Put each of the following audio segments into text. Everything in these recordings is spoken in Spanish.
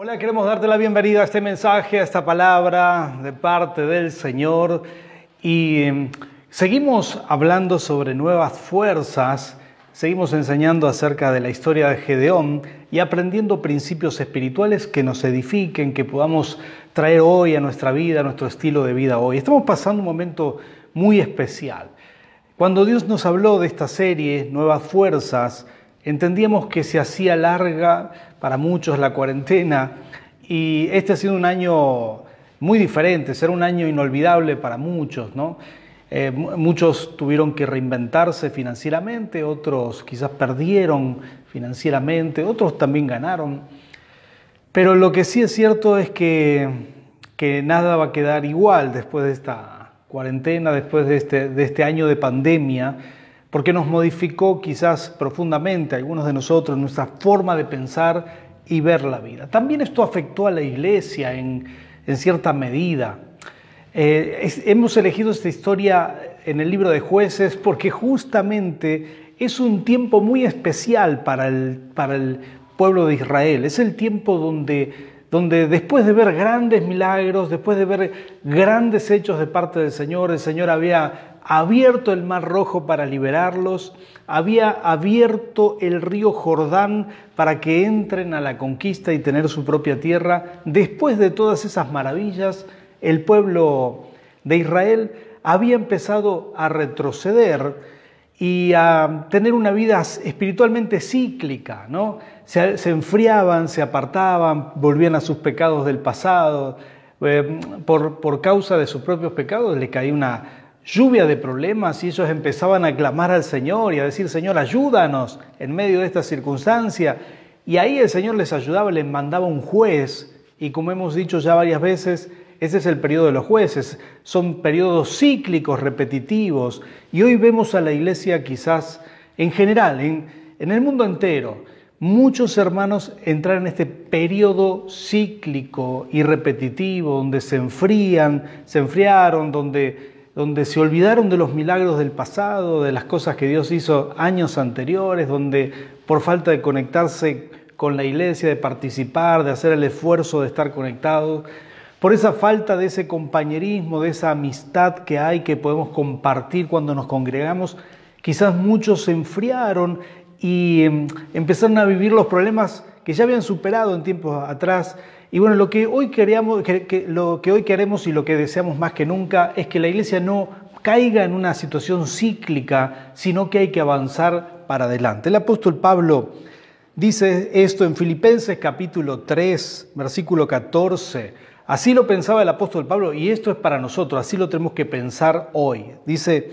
Hola, queremos darte la bienvenida a este mensaje, a esta palabra de parte del Señor. Y em, seguimos hablando sobre nuevas fuerzas, seguimos enseñando acerca de la historia de Gedeón y aprendiendo principios espirituales que nos edifiquen, que podamos traer hoy a nuestra vida, a nuestro estilo de vida hoy. Estamos pasando un momento muy especial. Cuando Dios nos habló de esta serie, Nuevas Fuerzas, entendíamos que se hacía larga para muchos la cuarentena y este ha sido un año muy diferente, será un año inolvidable para muchos, ¿no? Eh, muchos tuvieron que reinventarse financieramente, otros quizás perdieron financieramente, otros también ganaron. Pero lo que sí es cierto es que, que nada va a quedar igual después de esta cuarentena, después de este, de este año de pandemia, porque nos modificó quizás profundamente algunos de nosotros nuestra forma de pensar y ver la vida. También esto afectó a la iglesia en, cierta medida. Eh, hemos elegido esta historia en el libro de jueces porque justamente es un tiempo muy especial para el, para el pueblo de Israel. Es el tiempo donde, donde después de ver grandes milagros, después de ver grandes hechos de parte del Señor, el Señor había abierto el mar rojo para liberarlos, había abierto el río Jordán para que entren a la conquista y tener su propia tierra. Después de todas esas maravillas, el pueblo de Israel había empezado a retroceder y a tener una vida espiritualmente cíclica, ¿no? Se, enfriaban, se apartaban, volvían a sus pecados del pasado, eh, por, por causa de sus propios pecados le caía una lluvia de problemas y ellos empezaban a clamar al Señor y a decir, Señor, ayúdanos en medio de esta circunstancia. Y ahí el Señor les ayudaba, les mandaba un juez. Y como hemos dicho ya varias veces, ese es el periodo de los jueces. Son periodos cíclicos, repetitivos. Y hoy vemos a la iglesia quizás en general, en, en el mundo entero, muchos hermanos entrar en este periodo cíclico y repetitivo, donde se enfrían, se enfriaron, donde donde se olvidaron de los milagros del pasado, de las cosas que Dios hizo años anteriores, donde por falta de conectarse con la iglesia, de participar, de hacer el esfuerzo de estar conectados, por esa falta de ese compañerismo, de esa amistad que hay, que podemos compartir cuando nos congregamos, quizás muchos se enfriaron y em, empezaron a vivir los problemas que ya habían superado en tiempos atrás y bueno, lo que hoy queremos, lo que hoy queremos y lo que deseamos más que nunca es que la iglesia no caiga en una situación cíclica, sino que hay que avanzar para adelante. El apóstol Pablo dice esto en Filipenses capítulo 3, versículo 14. Así lo pensaba el apóstol Pablo y esto es para nosotros, así lo tenemos que pensar hoy. Dice,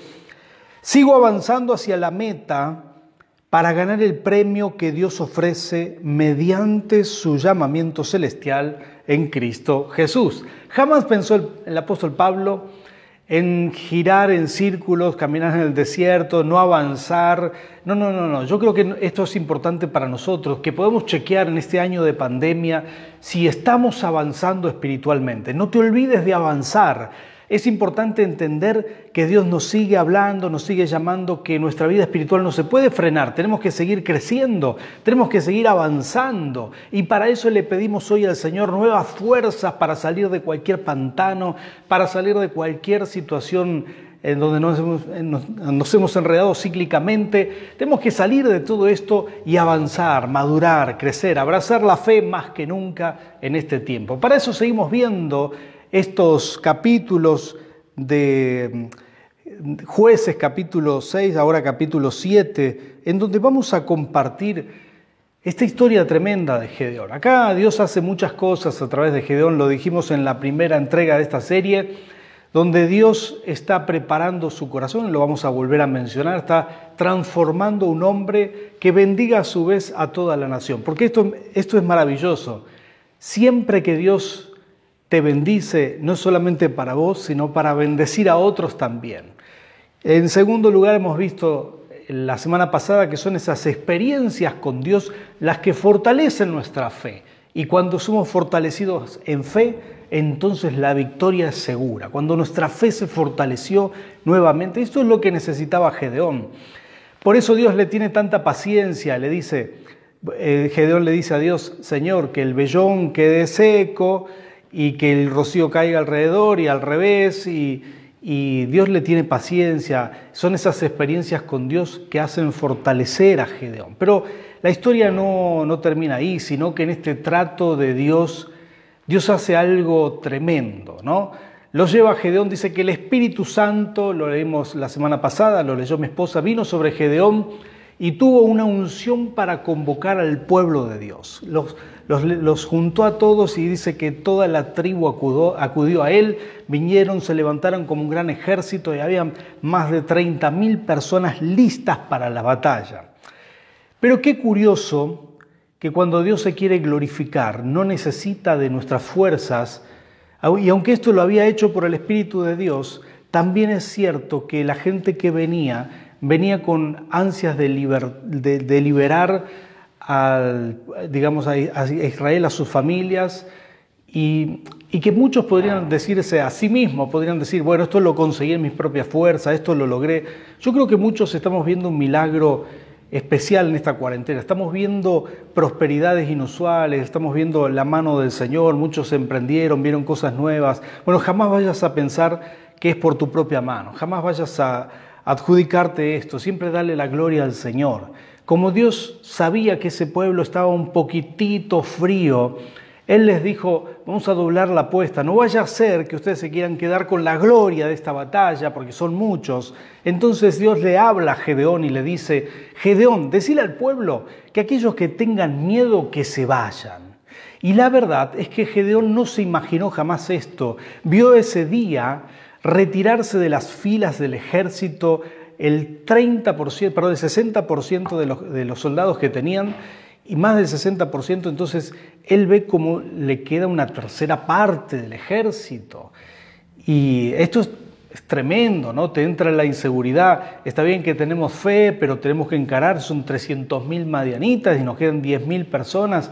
sigo avanzando hacia la meta para ganar el premio que Dios ofrece mediante su llamamiento celestial en Cristo Jesús. Jamás pensó el, apóstol Pablo en girar en círculos, caminar en el desierto, no avanzar. No, no, no, no. Yo creo que esto es importante para nosotros, que podemos chequear en este año de pandemia si estamos avanzando espiritualmente. No te olvides de avanzar. Es importante entender que Dios nos sigue hablando, nos sigue llamando, que nuestra vida espiritual no se puede frenar, tenemos que seguir creciendo, tenemos que seguir avanzando. Y para eso le pedimos hoy al Señor nuevas fuerzas para salir de cualquier pantano, para salir de cualquier situación en donde nos hemos, nos hemos enredado cíclicamente. Tenemos que salir de todo esto y avanzar, madurar, crecer, abrazar la fe más que nunca en este tiempo. Para eso seguimos viendo estos capítulos de mm, jueces capítulo 6, ahora capítulo 7, en donde vamos a compartir esta historia tremenda de Gedeón. Acá Dios hace muchas cosas a través de Gedeón, lo dijimos en la primera entrega de esta serie, donde Dios está preparando su corazón, lo vamos a volver a mencionar, está transformando un hombre que bendiga a su vez a toda la nación. Porque esto, esto es maravilloso. Siempre que Dios te bendice no solamente para vos, sino para bendecir a otros también. En segundo lugar, hemos visto la semana pasada que son esas experiencias con Dios las que fortalecen nuestra fe. Y cuando somos fortalecidos en fe, entonces la victoria es segura. Cuando nuestra fe se fortaleció nuevamente, esto es lo que necesitaba Gedeón. Por eso Dios le tiene tanta paciencia, le dice, eh, Gedeón le dice a Dios, Señor, que el vellón quede seco y que el rocío caiga alrededor y al revés, y, Dios le tiene paciencia. Son esas experiencias con Dios que hacen fortalecer a Gedeón. Pero la historia no, no termina ahí, sino que en este trato de Dios, Dios hace algo tremendo, ¿no? Lo lleva a Gedeón, dice que el Espíritu Santo, lo leímos la semana pasada, lo leyó mi esposa, vino sobre Gedeón y tuvo una unción para convocar al pueblo de Dios. Los, los, juntó a todos y dice que toda la tribu acudió, acudió, a él, vinieron, se levantaron como un gran ejército y había más de 30 mil personas listas para la batalla. Pero qué curioso que cuando Dios se quiere glorificar no necesita de nuestras fuerzas, y aunque esto lo había hecho por el Espíritu de Dios, también es cierto que la gente que venía venía con ansias de, liberar digamos, a, Israel, a sus familias, y, que muchos podrían decirse a sí mismos, podrían decir, bueno, esto lo conseguí en mis propias fuerzas, esto lo logré. Yo creo que muchos estamos viendo un milagro especial en esta cuarentena. Estamos viendo prosperidades inusuales, estamos viendo la mano del Señor, muchos emprendieron, vieron cosas nuevas. Bueno, jamás vayas a pensar que es por tu propia mano, jamás vayas a, adjudicarte esto, siempre darle la gloria al Señor. Como Dios sabía que ese pueblo estaba un poquitito frío, Él les dijo, vamos a doblar la apuesta, no vaya a ser que ustedes se quieran quedar con la gloria de esta batalla, porque son muchos. Entonces Dios le habla a Gedeón y le dice, Gedeón, decile al pueblo que aquellos que tengan miedo que se vayan. Y la verdad es que Gedeón no se imaginó jamás esto. Vio ese día retirarse de las filas del ejército el 30%, perdón, el 60% de los, de los soldados que tenían y más del 60%, entonces él ve cómo le queda una tercera parte del ejército. Y esto es, tremendo, ¿no? Te entra la inseguridad. Está bien que tenemos fe, pero tenemos que encarar, son 300.000 madianitas y nos quedan 10.000 personas.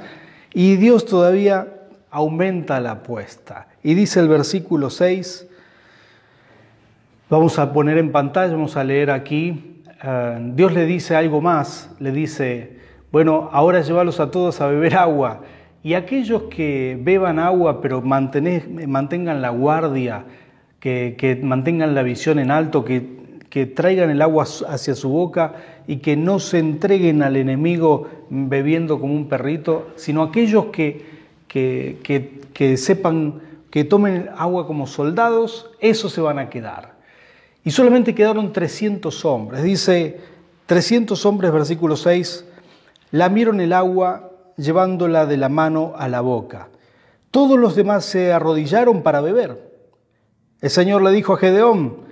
Y Dios todavía aumenta la apuesta. Y dice el versículo 6, Vamos a poner en pantalla, vamos a leer aquí. Eh, Dios le dice algo más, le dice, bueno, ahora llévalos a todos a beber agua. Y aquellos que beban agua pero mantengan la guardia, que, mantengan la visión en alto, que, traigan el agua hacia su boca y que no se entreguen al enemigo bebiendo como un perrito, sino aquellos que, que, que, sepan que tomen agua como soldados, esos se van a quedar. Y solamente quedaron 300 hombres. Dice 300 hombres, versículo 6, lamieron el agua llevándola de la mano a la boca. Todos los demás se arrodillaron para beber. El Señor le dijo a Gedeón,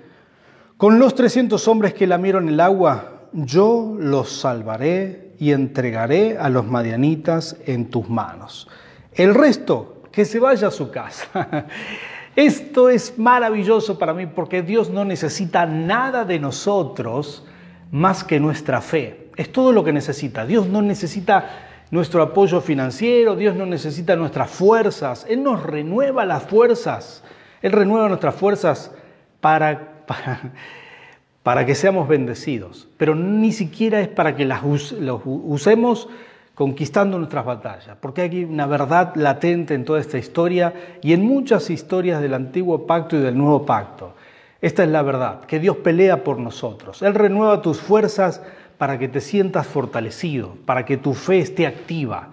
con los 300 hombres que lamieron el agua, yo los salvaré y entregaré a los madianitas en tus manos. El resto, que se vaya a su casa. Esto es maravilloso para mí porque Dios no necesita nada de nosotros más que nuestra fe. Es todo lo que necesita. Dios no necesita nuestro apoyo financiero, Dios no necesita nuestras fuerzas. Él nos renueva las fuerzas. Él renueva nuestras fuerzas para, para, que seamos bendecidos. Pero ni siquiera es para que las usemos conquistando nuestras batallas, porque hay una verdad latente en toda esta historia y en muchas historias del antiguo pacto y del nuevo pacto. Esta es la verdad, que Dios pelea por nosotros. Él renueva tus fuerzas para que te sientas fortalecido, para que tu fe esté activa,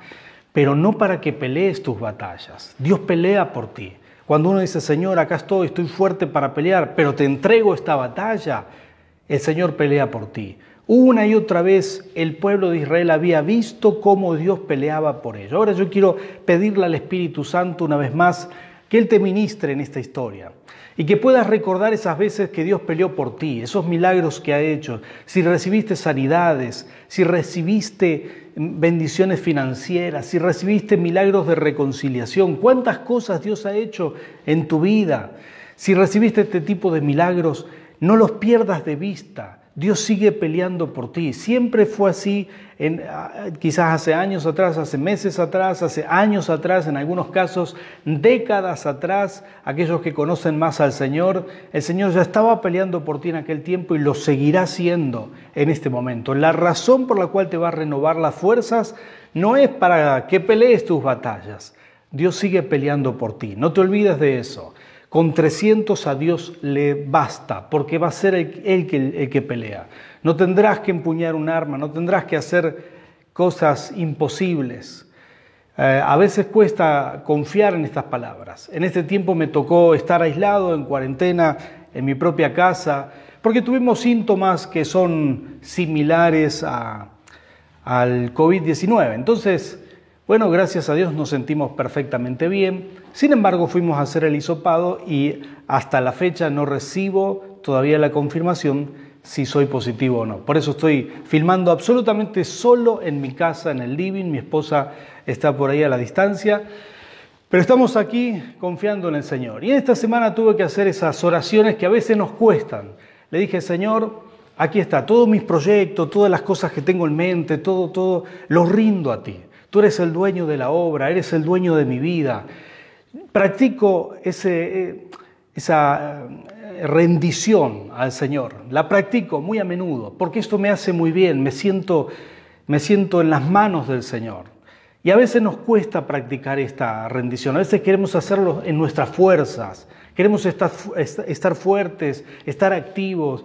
pero no para que pelees tus batallas. Dios pelea por ti. Cuando uno dice, Señor, acá estoy, estoy fuerte para pelear, pero te entrego esta batalla, el Señor pelea por ti. Una y otra vez el pueblo de Israel había visto cómo Dios peleaba por ellos. Ahora yo quiero pedirle al Espíritu Santo una vez más que Él te ministre en esta historia y que puedas recordar esas veces que Dios peleó por ti, esos milagros que ha hecho, si recibiste sanidades, si recibiste bendiciones financieras, si recibiste milagros de reconciliación, cuántas cosas Dios ha hecho en tu vida. Si recibiste este tipo de milagros, no los pierdas de vista. Dios sigue peleando por ti. Siempre fue así, ah, quizás hace años atrás, hace meses atrás, hace años atrás, en algunos casos décadas atrás, aquellos que conocen más al Señor, el Señor ya estaba peleando por ti en aquel tiempo y lo seguirá haciendo en este momento. La razón por la cual te va a renovar las fuerzas no es para que pelees tus batallas. Dios sigue peleando por ti. No te olvides de eso. Con 300 a Dios le basta, porque va a ser Él, el, que pelea. No tendrás que empuñar un arma, no tendrás que hacer cosas imposibles. Eh, a veces cuesta confiar en estas palabras. En este tiempo me tocó estar aislado, en cuarentena, en mi propia casa, porque tuvimos síntomas que son similares al COVID-19. Entonces, bueno, gracias a Dios nos sentimos perfectamente bien. Sin embargo, fuimos a hacer el hisopado y hasta la fecha no recibo todavía la confirmación si soy positivo o no. Por eso estoy filmando absolutamente solo en mi casa, en el living. Mi esposa está por ahí a la distancia. Pero estamos aquí confiando en el Señor. Y esta semana tuve que hacer esas oraciones que a veces nos cuestan. Le dije, Señor, aquí está, todos mis proyectos, todas las cosas que tengo en mente, todo, todo, los rindo a ti. Tú eres el dueño de la obra, eres el dueño de mi vida. Practico ese, eh, esa eh, rendición al Señor. La practico muy a menudo porque esto me hace muy bien, me siento, me siento en las manos del Señor. Y a veces nos cuesta practicar esta rendición, a veces queremos hacerlo en nuestras fuerzas, queremos estar, estar fuertes, estar activos,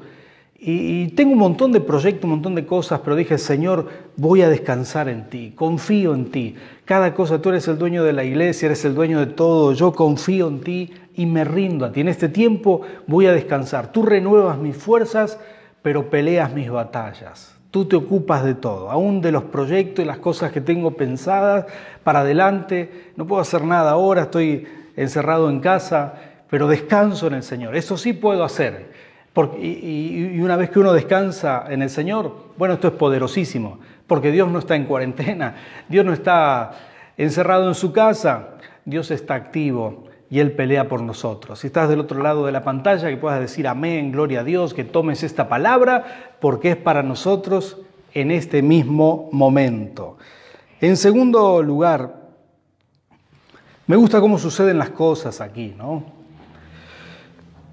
y, tengo un montón de proyectos, un montón de cosas, pero dije, Señor, voy a descansar en ti, confío en ti. Cada cosa, tú eres el dueño de la iglesia, eres el dueño de todo, yo confío en ti y me rindo a ti. En este tiempo voy a descansar. Tú renuevas mis fuerzas, pero peleas mis batallas. Tú te ocupas de todo, aún de los proyectos y las cosas que tengo pensadas para adelante. No puedo hacer nada ahora, estoy encerrado en casa, pero descanso en el Señor. Eso sí puedo hacer y, una vez que uno descansa en el Señor, bueno, esto es poderosísimo, porque Dios no está en cuarentena, Dios no está encerrado en su casa, Dios está activo y Él pelea por nosotros. Si estás del otro lado de la pantalla, que puedas decir amén, gloria a Dios, que tomes esta palabra, porque es para nosotros en este mismo momento. En segundo lugar, me gusta cómo suceden las cosas aquí, ¿no?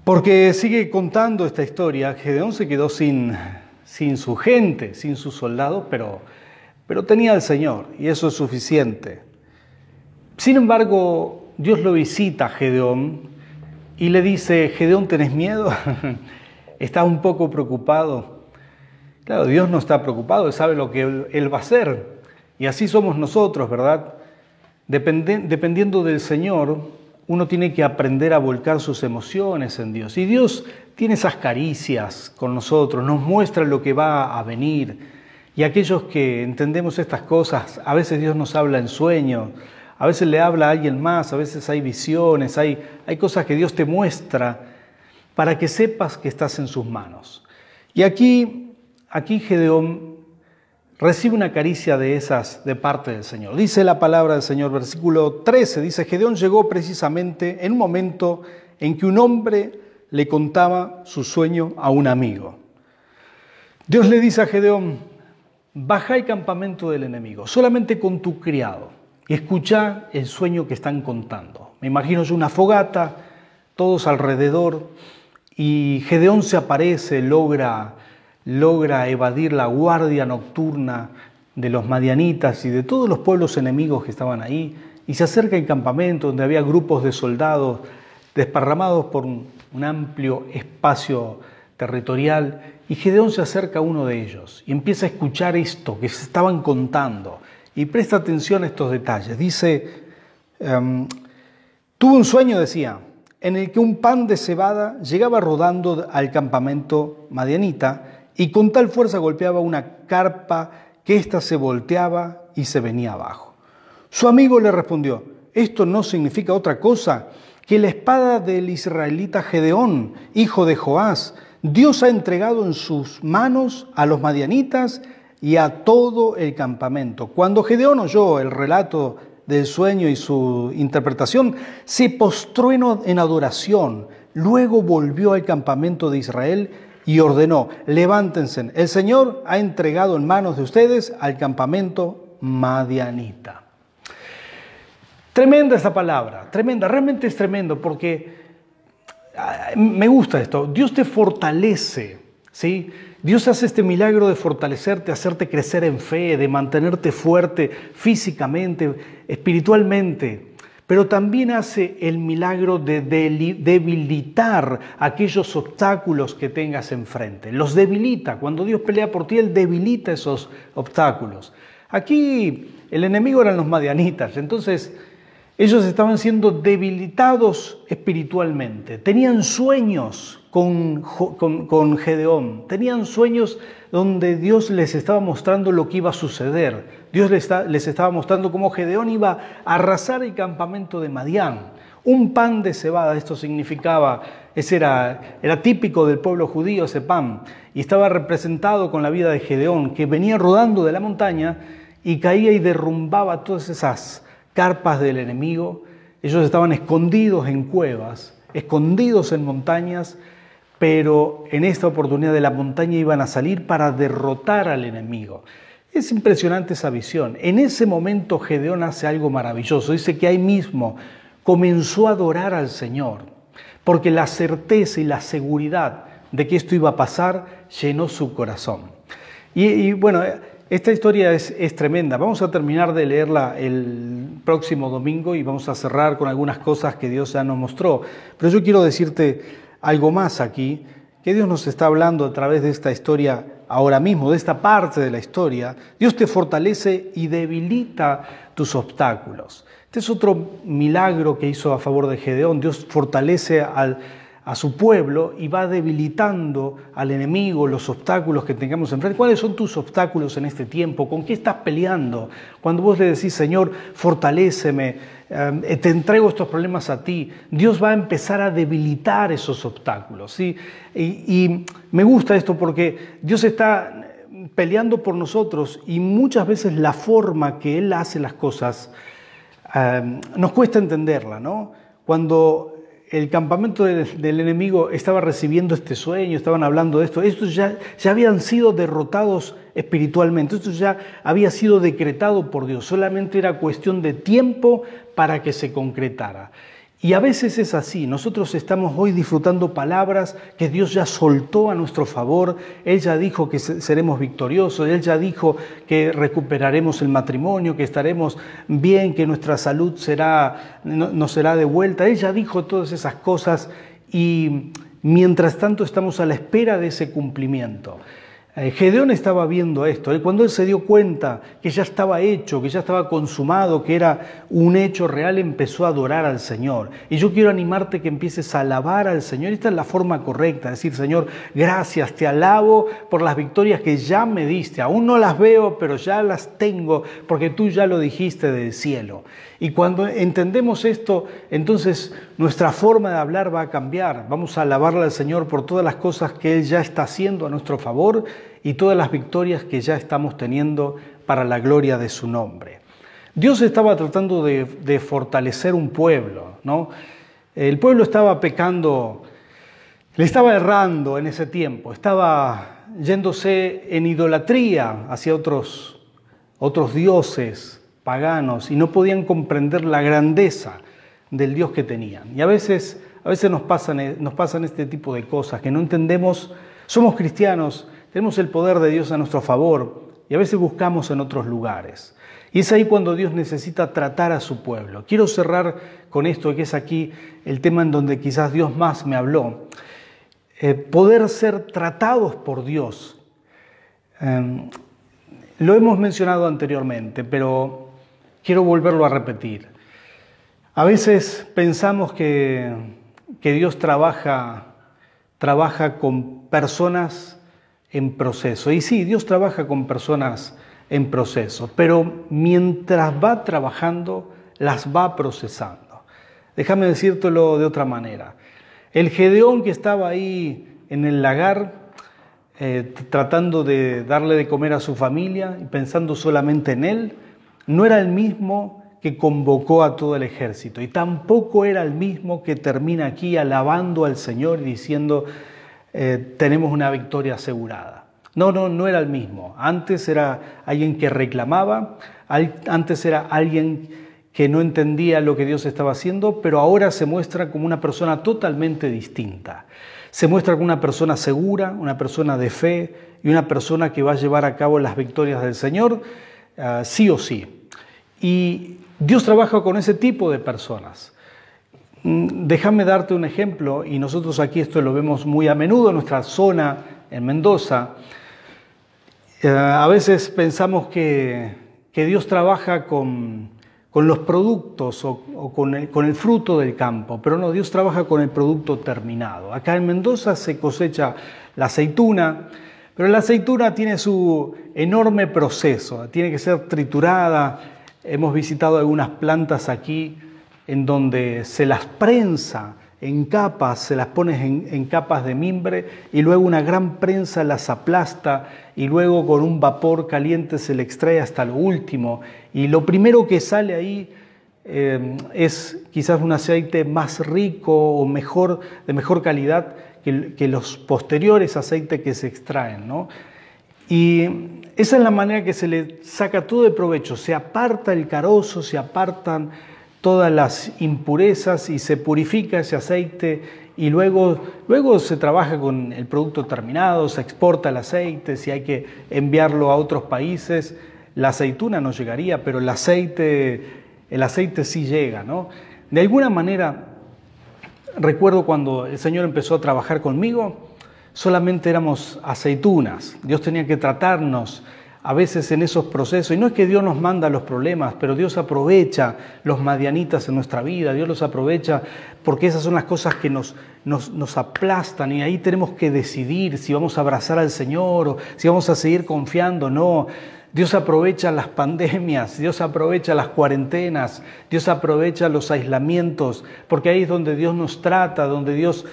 Porque sigue contando esta historia, Gedeón se quedó sin, sin su gente, sin sus soldados, pero, pero tenía al Señor y eso es suficiente. Sin embargo, Dios lo visita a Gedeón y le dice, Gedeón, ¿tenés miedo? ¿Estás un poco preocupado? Claro, Dios no está preocupado, Él sabe lo que Él, va a hacer. Y así somos nosotros, ¿verdad? dependiendo del Señor, uno tiene que aprender a volcar sus emociones en Dios. Y Dios tiene esas caricias con nosotros, nos muestra lo que va a venir. Y aquellos que entendemos estas cosas, a veces Dios nos habla en sueño, a veces le habla a alguien más, a veces hay visiones, hay, hay cosas que Dios te muestra para que sepas que estás en sus manos. Y aquí, aquí Gedeón recibe una caricia de esas de parte del Señor. Dice la palabra del Señor, versículo 13, dice, Gedeón llegó precisamente en un momento en que un hombre le contaba su sueño a un amigo. Dios le dice a Gedeón, baja al campamento del enemigo, solamente con tu criado, y escucha el sueño que están contando. Me imagino yo una fogata, todos alrededor, y Gedeón se aparece, logra logra evadir la guardia nocturna de los madianitas y de todos los pueblos enemigos que estaban ahí, y se acerca al campamento donde había grupos de soldados desparramados por un, amplio espacio territorial, y Gedeón se acerca a uno de ellos y empieza a escuchar esto que se estaban contando, y presta atención a estos detalles. Dice, um, tuvo un sueño, decía, en el que un pan de cebada llegaba rodando al campamento madianita, y con tal fuerza golpeaba una carpa que ésta se volteaba y se venía abajo. Su amigo le respondió, esto no significa otra cosa que la espada del israelita Gedeón, hijo de Joás, Dios ha entregado en sus manos a los madianitas y a todo el campamento. Cuando Gedeón oyó el relato del sueño y su interpretación, se postró en adoración, luego volvió al campamento de Israel y ordenó, levántense, el Señor ha entregado en manos de ustedes al campamento madianita. Tremenda esta palabra, tremenda, realmente es tremendo porque me gusta esto, Dios te fortalece, ¿sí? Dios hace este milagro de fortalecerte, hacerte crecer en fe, de mantenerte fuerte físicamente, espiritualmente pero también hace el milagro de debilitar aquellos obstáculos que tengas enfrente. Los debilita. Cuando Dios pelea por ti, Él debilita esos obstáculos. Aquí el enemigo eran los madianitas, entonces ellos estaban siendo debilitados espiritualmente, tenían sueños con, Gedeón, tenían sueños donde Dios les estaba mostrando lo que iba a suceder. Dios les, estaba mostrando cómo Gedeón iba a arrasar el campamento de Madián. Un pan de cebada, esto significaba, ese era, era típico del pueblo judío ese pan, y estaba representado con la vida de Gedeón, que venía rodando de la montaña y caía y derrumbaba todas esas carpas del enemigo. Ellos estaban escondidos en cuevas, escondidos en montañas, pero en esta oportunidad de la montaña iban a salir para derrotar al enemigo. Es impresionante esa visión. En ese momento Gedeón hace algo maravilloso. Dice que ahí mismo comenzó a adorar al Señor, porque la certeza y la seguridad de que esto iba a pasar llenó su corazón. Y, bueno, esta historia es, es, tremenda. Vamos a terminar de leerla el próximo domingo y vamos a cerrar con algunas cosas que Dios ya nos mostró. Pero yo quiero decirte algo más aquí, que Dios nos está hablando a través de esta historia ahora mismo, de esta parte de la historia, Dios te fortalece y debilita tus obstáculos. Este es otro milagro que hizo a favor de Gedeón. Dios fortalece al, a su pueblo y va debilitando al enemigo, los obstáculos que tengamos enfrente. ¿Cuáles son tus obstáculos en este tiempo? ¿Con qué estás peleando? Cuando vos le decís, Señor, fortaléceme, eh, te entrego estos problemas a ti, Dios va a empezar a debilitar esos obstáculos. ¿sí? Y, me gusta esto porque Dios está peleando por nosotros y muchas veces la forma que Él hace las cosas eh, nos cuesta entenderla, ¿no? Cuando el campamento del, enemigo estaba recibiendo este sueño, estaban hablando de esto, estos ya, ya habían sido derrotados espiritualmente, esto ya había sido decretado por Dios, solamente era cuestión de tiempo para que se concretara. Y a veces es así, nosotros estamos hoy disfrutando palabras que Dios ya soltó a nuestro favor, Él ya dijo que seremos victoriosos, Él ya dijo que recuperaremos el matrimonio, que estaremos bien, que nuestra salud será, no, será de vuelta, Él ya dijo todas esas cosas y mientras tanto estamos a la espera de ese cumplimiento. Eh, Gedeón estaba viendo esto. Cuando él se dio cuenta que ya estaba hecho, que ya estaba consumado, que era un hecho real, empezó a adorar al Señor. Y yo quiero animarte que empieces a alabar al Señor. Esta es la forma correcta, decir, Señor, gracias, te alabo por las victorias que ya me diste. Aún no las veo, pero ya las tengo, porque tú ya lo dijiste del cielo. Y cuando entendemos esto, entonces nuestra forma de hablar va a cambiar. Vamos a alabarle al Señor por todas las cosas que Él ya está haciendo a nuestro favor y todas las victorias que ya estamos teniendo para la gloria de su nombre. Dios estaba tratando de, fortalecer un pueblo, ¿no? El pueblo estaba pecando, le estaba errando en ese tiempo, estaba yéndose en idolatría hacia otros, otros dioses paganos y no podían comprender la grandeza del Dios que tenían. Y a veces, a veces nos, pasan, nos pasan este tipo de cosas, que no entendemos, somos cristianos, tenemos el poder de Dios a nuestro favor y a veces buscamos en otros lugares. Y es ahí cuando Dios necesita tratar a su pueblo. Quiero cerrar con esto, que es aquí el tema en donde quizás Dios más me habló. Eh, poder ser tratados por Dios. Em, lo hemos mencionado anteriormente, pero quiero volverlo a repetir. A veces pensamos que, que Dios trabaja, trabaja con personas en proceso. Y sí, Dios trabaja con personas en proceso, pero mientras va trabajando, las va procesando. Déjame decírtelo de otra manera. El Gedeón que estaba ahí en el lagar, eh, tratando de darle de comer a su familia y pensando solamente en él, no era el mismo que convocó a todo el ejército y tampoco era el mismo que termina aquí alabando al Señor y diciendo, eh, tenemos una victoria asegurada. No, no, no era el mismo. Antes era alguien que reclamaba, antes era alguien que no entendía lo que Dios estaba haciendo, pero ahora se muestra como una persona totalmente distinta. Se muestra como una persona segura, una persona de fe y una persona que va a llevar a cabo las victorias del Señor, ah, sí o sí. Y Dios trabaja con ese tipo de personas. Mm, déjame darte un ejemplo, y nosotros aquí esto lo vemos muy a menudo en nuestra zona, en Mendoza. Eh, a veces pensamos que, Dios trabaja con, los productos o, con, el, con, el, fruto del campo, pero no, Dios trabaja con el producto terminado. Acá en Mendoza se cosecha la aceituna, pero la aceituna tiene su enorme proceso, tiene que ser triturada. Hemos visitado algunas plantas aquí en donde se las prensa en capas, se las pones en, capas de mimbre y luego una gran prensa las aplasta y luego con un vapor caliente se le extrae hasta lo último. Y lo primero que sale ahí eh, es quizás un aceite más rico o mejor, de mejor calidad que, los posteriores aceites que se extraen. Y esa es la manera que se le saca todo de provecho, se aparta el carozo, se apartan todas las impurezas y se purifica ese aceite y luego, luego se trabaja con el producto terminado, se exporta el aceite, si hay que enviarlo a otros países, la aceituna no llegaría, pero el aceite, el aceite sí llega, ¿no? De alguna manera, recuerdo cuando el Señor empezó a trabajar conmigo, solamente éramos aceitunas, Dios tenía que tratarnos a veces en esos procesos. Y no es que Dios nos manda los problemas, pero Dios aprovecha los madianitas en nuestra vida, Dios los aprovecha porque esas son las cosas que nos, nos, aplastan y ahí tenemos que decidir si vamos a abrazar al Señor o si vamos a seguir confiando o no. Dios aprovecha las pandemias, Dios aprovecha las cuarentenas, Dios aprovecha los aislamientos, porque ahí es donde Dios nos trata, donde Dios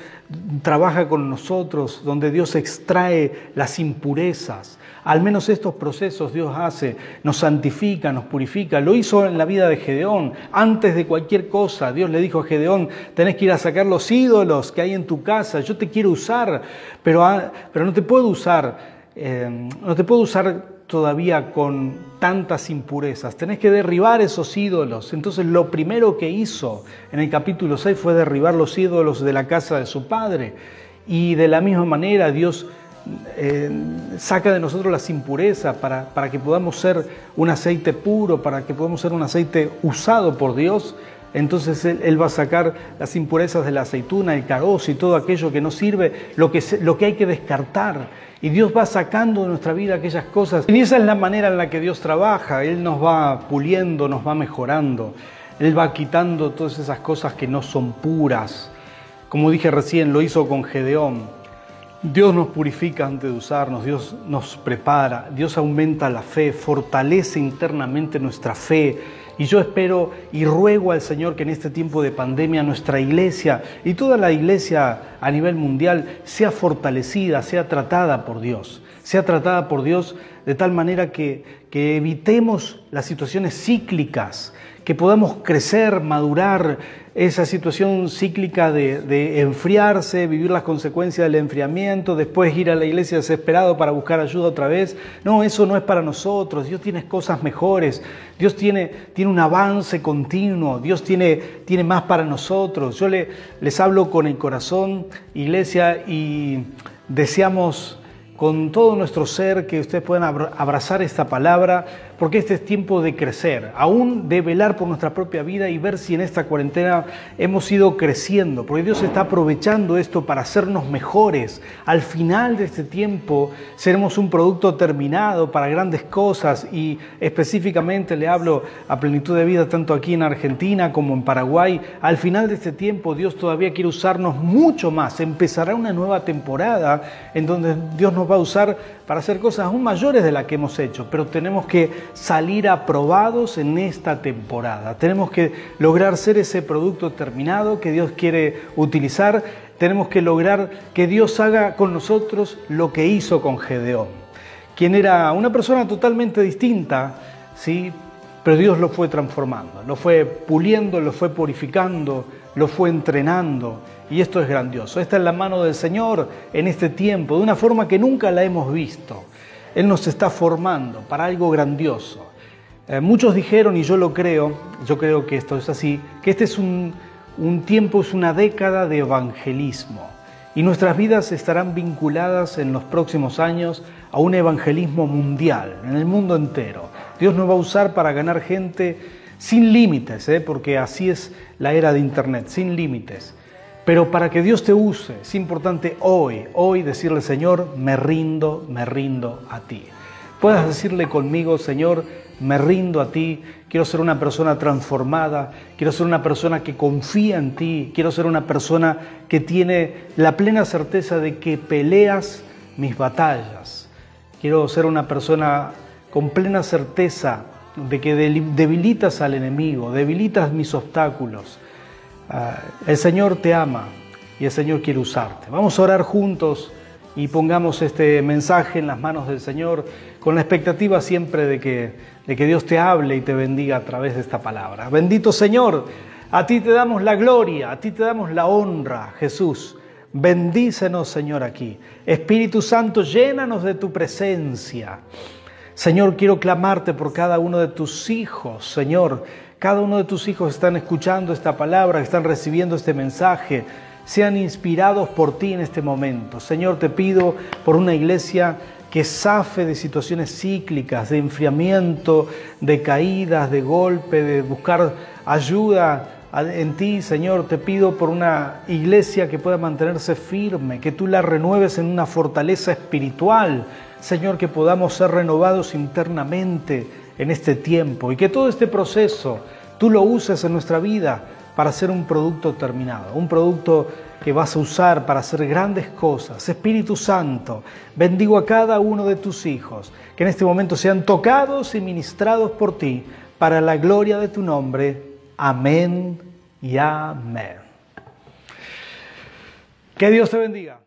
trabaja con nosotros, donde Dios extrae las impurezas. Al menos estos procesos Dios hace, nos santifica, nos purifica. Lo hizo en la vida de Gedeón. Antes de cualquier cosa, Dios le dijo a Gedeón, tenés que ir a sacar los ídolos que hay en tu casa, yo te quiero usar, pero, ah, pero no te puedo usar, eh, no te puedo usar todavía con tantas impurezas. Tenés que derribar esos ídolos. Entonces lo primero que hizo en el capítulo 6 fue derribar los ídolos de la casa de su padre. Y de la misma manera Dios eh, saca de nosotros las impurezas para, para que podamos ser un aceite puro, para que podamos ser un aceite usado por Dios. Entonces él, va a sacar las impurezas de la aceituna, el carozo y todo aquello que no sirve, lo que, lo que hay que descartar. Y Dios va sacando de nuestra vida aquellas cosas. Y esa es la manera en la que Dios trabaja. Él nos va puliendo, nos va mejorando. Él va quitando todas esas cosas que no son puras. Como dije recién, lo hizo con Gedeón. Dios nos purifica antes de usarnos, Dios nos prepara, Dios aumenta la fe, fortalece internamente nuestra fe y yo espero y ruego al Señor que en este tiempo de pandemia nuestra iglesia y toda la iglesia a nivel mundial sea fortalecida, sea tratada por Dios, sea tratada por Dios de tal manera que, que evitemos las situaciones cíclicas, que podamos crecer, madurar, esa situación cíclica de, enfriarse, vivir las consecuencias del enfriamiento, después ir a la iglesia desesperado para buscar ayuda otra vez. No, eso no es para nosotros. Dios tiene cosas mejores. Dios tiene, tiene un avance continuo. Dios tiene, tiene más para nosotros. Yo le, les hablo con el corazón, iglesia, y deseamos con todo nuestro ser que ustedes puedan abrazar esta palabra porque este es tiempo de crecer, aún de velar por nuestra propia vida y ver si en esta cuarentena hemos ido creciendo, porque Dios está aprovechando esto para hacernos mejores. Al final de este tiempo seremos un producto terminado para grandes cosas y específicamente le hablo a plenitud de vida tanto aquí en Argentina como en Paraguay. Al final de este tiempo Dios todavía quiere usarnos mucho más. Empezará una nueva temporada en donde Dios nos va a usar para hacer cosas aún mayores de las que hemos hecho, pero tenemos que salir aprobados en esta temporada. Tenemos que lograr ser ese producto terminado que Dios quiere utilizar. Tenemos que lograr que Dios haga con nosotros lo que hizo con Gedeón, quien era una persona totalmente distinta, ¿sí? Pero Dios lo fue transformando, lo fue puliendo, lo fue purificando, lo fue entrenando. Y esto es grandioso. Esta es la mano del Señor en este tiempo, de una forma que nunca la hemos visto. Él nos está formando para algo grandioso. Eh, muchos dijeron, y yo lo creo, yo creo que esto es así, que este es un, un tiempo, es una década de evangelismo. Y nuestras vidas estarán vinculadas en los próximos años a un evangelismo mundial, en el mundo entero. Dios nos va a usar para ganar gente sin límites, ¿eh? porque así es la era de Internet, sin límites. Pero para que Dios te use, es importante hoy, hoy decirle, Señor, me rindo, me rindo a ti. Puedas decirle conmigo, Señor, me rindo a ti, quiero ser una persona transformada, quiero ser una persona que confía en ti, quiero ser una persona que tiene la plena certeza de que peleas mis batallas. Quiero ser una persona con plena certeza de que debilitas al enemigo, debilitas mis obstáculos. Ah, el Señor te ama y el Señor quiere usarte. Vamos a orar juntos y pongamos este mensaje en las manos del Señor con la expectativa siempre de que, de que Dios te hable y te bendiga a través de esta palabra. Bendito Señor, a ti te damos la gloria, a ti te damos la honra, Jesús. Bendícenos, Señor, aquí. Espíritu Santo, llénanos de tu presencia. Señor, quiero clamarte por cada uno de tus hijos, Señor. Cada uno de tus hijos están escuchando esta palabra, están recibiendo este mensaje. Sean inspirados por ti en este momento. Señor, te pido por una iglesia que zafe de situaciones cíclicas, de enfriamiento, de caídas, de golpe, de buscar ayuda en ti, Señor. Te pido por una iglesia que pueda mantenerse firme, que tú la renueves en una fortaleza espiritual, Señor, que podamos ser renovados internamente en este tiempo y que todo este proceso tú lo uses en nuestra vida para ser un producto terminado, un producto que vas a usar para hacer grandes cosas. Espíritu Santo, bendigo a cada uno de tus hijos, que en este momento sean tocados y ministrados por ti, para la gloria de tu nombre. Amén y amén. Que Dios te bendiga.